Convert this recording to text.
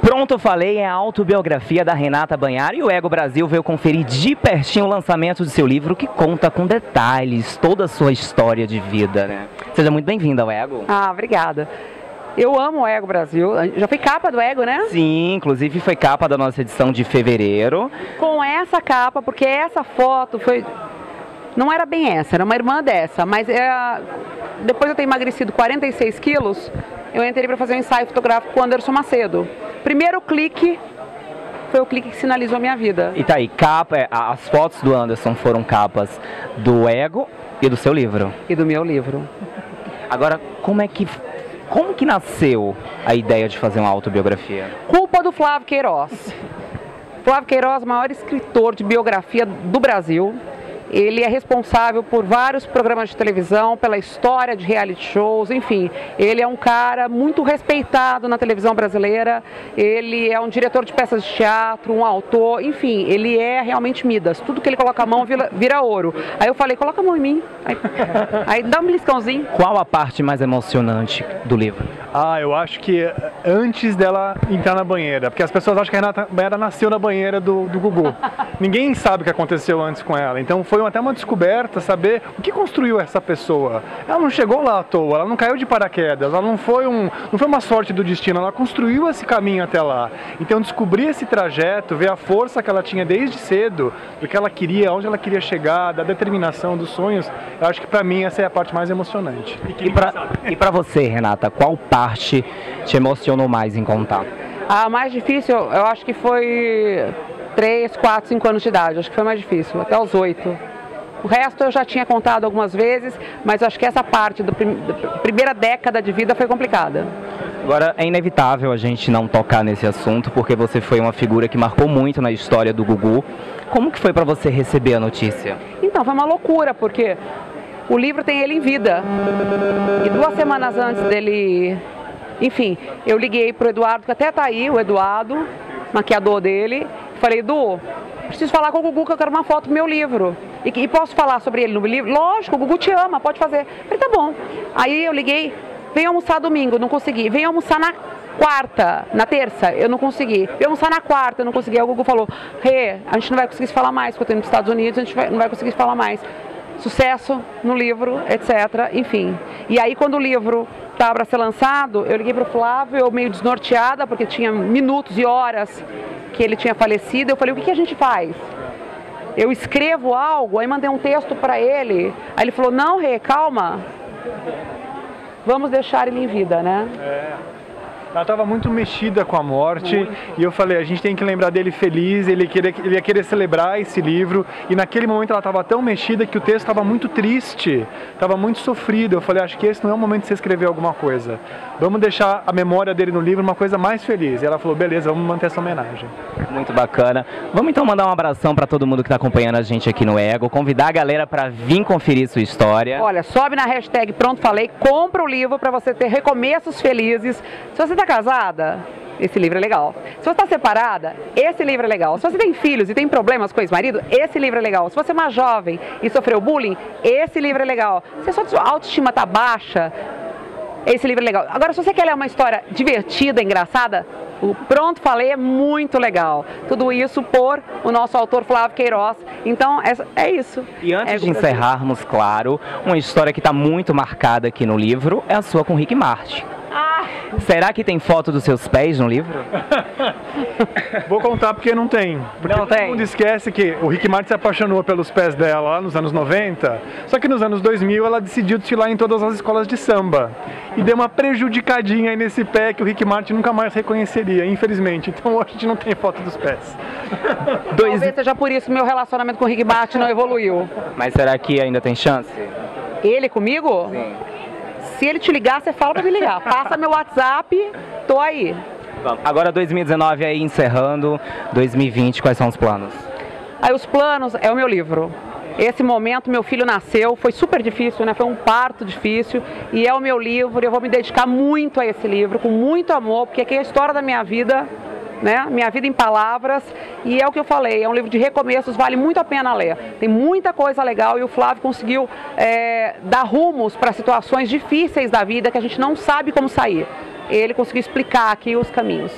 Pronto, falei, é a autobiografia da Renata Banhar e o Ego Brasil veio conferir de pertinho o lançamento de seu livro que conta com detalhes toda a sua história de vida, né? Seja muito bem-vinda ao Ego. Ah, obrigada. Eu amo o Ego Brasil. Já foi capa do Ego, né? Sim, inclusive foi capa da nossa edição de fevereiro. Com essa capa, porque essa foto foi. Não era bem essa, era uma irmã dessa, mas é... depois eu ter emagrecido 46 quilos, eu entrei para fazer um ensaio fotográfico com o Anderson Macedo. Primeiro clique foi o clique que sinalizou a minha vida. E tá aí, capa, é, as fotos do Anderson foram capas do Ego e do seu livro. E do meu livro. Agora, como é que como que nasceu a ideia de fazer uma autobiografia? Culpa do Flávio Queiroz. Flávio Queiroz, maior escritor de biografia do Brasil. Ele é responsável por vários programas de televisão, pela história de reality shows, enfim. Ele é um cara muito respeitado na televisão brasileira. Ele é um diretor de peças de teatro, um autor, enfim, ele é realmente Midas. Tudo que ele coloca a mão vira, vira ouro. Aí eu falei, coloca a mão em mim. Aí, aí dá um beliscãozinho. Qual a parte mais emocionante do livro? Ah, eu acho que antes dela entrar na banheira, porque as pessoas acham que a Renata Banheira nasceu na banheira do, do Gugu. Ninguém sabe o que aconteceu antes com ela. Então foi até uma descoberta saber o que construiu essa pessoa. Ela não chegou lá à toa, ela não caiu de paraquedas, ela não foi, um, não foi uma sorte do destino, ela construiu esse caminho até lá. Então descobrir esse trajeto, ver a força que ela tinha desde cedo, do que ela queria, onde ela queria chegar, da determinação, dos sonhos, eu acho que para mim essa é a parte mais emocionante. E para você, Renata, qual parte parte te emocionou mais em contar? A mais difícil, eu acho que foi 3, 4, 5 anos de idade. Acho que foi mais difícil, até os 8. O resto eu já tinha contado algumas vezes, mas acho que essa parte da prim primeira década de vida foi complicada. Agora, é inevitável a gente não tocar nesse assunto, porque você foi uma figura que marcou muito na história do Gugu. Como que foi para você receber a notícia? Então, foi uma loucura, porque o livro tem ele em vida. E duas semanas antes dele. Enfim, eu liguei pro Eduardo, que até tá aí, o Eduardo, maquiador dele. Falei, Edu, preciso falar com o Gugu que eu quero uma foto do meu livro. E, e posso falar sobre ele no livro? Lógico, o Gugu te ama, pode fazer. Falei, tá bom. Aí eu liguei, vem almoçar domingo, não consegui. Vem almoçar na quarta, na terça, eu não consegui. Vem almoçar na quarta, eu não consegui. Aí o Gugu falou, Rê, a gente não vai conseguir se falar mais, porque eu tô indo para os Estados Unidos, a gente vai, não vai conseguir se falar mais sucesso no livro, etc. Enfim. E aí quando o livro estava para ser lançado, eu liguei para o Flávio, eu meio desnorteada, porque tinha minutos e horas que ele tinha falecido. Eu falei, o que, que a gente faz? Eu escrevo algo, aí mandei um texto para ele. Aí ele falou, não, Rê, calma. Vamos deixar ele em vida, né? É. Ela estava muito mexida com a morte muito. e eu falei, a gente tem que lembrar dele feliz, ele, queria, ele ia querer celebrar esse livro e naquele momento ela estava tão mexida que o texto estava muito triste, estava muito sofrido. Eu falei, acho que esse não é o momento de você escrever alguma coisa. Vamos deixar a memória dele no livro uma coisa mais feliz. E ela falou, beleza, vamos manter essa homenagem. Muito bacana. Vamos então mandar um abração para todo mundo que está acompanhando a gente aqui no Ego, convidar a galera para vir conferir sua história. Olha, sobe na hashtag Pronto Falei, compra o livro para você ter recomeços felizes. Se você está casada, esse livro é legal. Se você está separada, esse livro é legal. Se você tem filhos e tem problemas com o ex-marido, esse livro é legal. Se você é uma jovem e sofreu bullying, esse livro é legal. Se a sua autoestima está baixa, esse livro é legal. Agora, se você quer ler uma história divertida, engraçada, o Pronto Falei é muito legal. Tudo isso por o nosso autor Flávio Queiroz. Então, é, é isso. E antes é de encerrarmos, claro, uma história que está muito marcada aqui no livro é a sua com Rick Martin. Será que tem foto dos seus pés no livro? Vou contar porque não tem. Porque não todo tem. mundo esquece que o Rick Martin se apaixonou pelos pés dela lá nos anos 90, só que nos anos 2000 ela decidiu desfilar em todas as escolas de samba. E deu uma prejudicadinha aí nesse pé que o Rick Martin nunca mais reconheceria, infelizmente. Então hoje a gente não tem foto dos pés. Dois... Talvez seja por isso meu relacionamento com o Rick Martin não evoluiu. Mas será que ainda tem chance? Ele comigo? Sim. Se ele te ligar, você fala pra me ligar. Passa meu WhatsApp, tô aí. Agora 2019 aí encerrando, 2020, quais são os planos? Aí os planos é o meu livro. Esse momento, meu filho nasceu, foi super difícil, né? Foi um parto difícil e é o meu livro. Eu vou me dedicar muito a esse livro, com muito amor, porque aqui é a história da minha vida né? Minha vida em palavras. E é o que eu falei, é um livro de recomeços, vale muito a pena ler. Tem muita coisa legal e o Flávio conseguiu é, dar rumos para situações difíceis da vida que a gente não sabe como sair. Ele conseguiu explicar aqui os caminhos.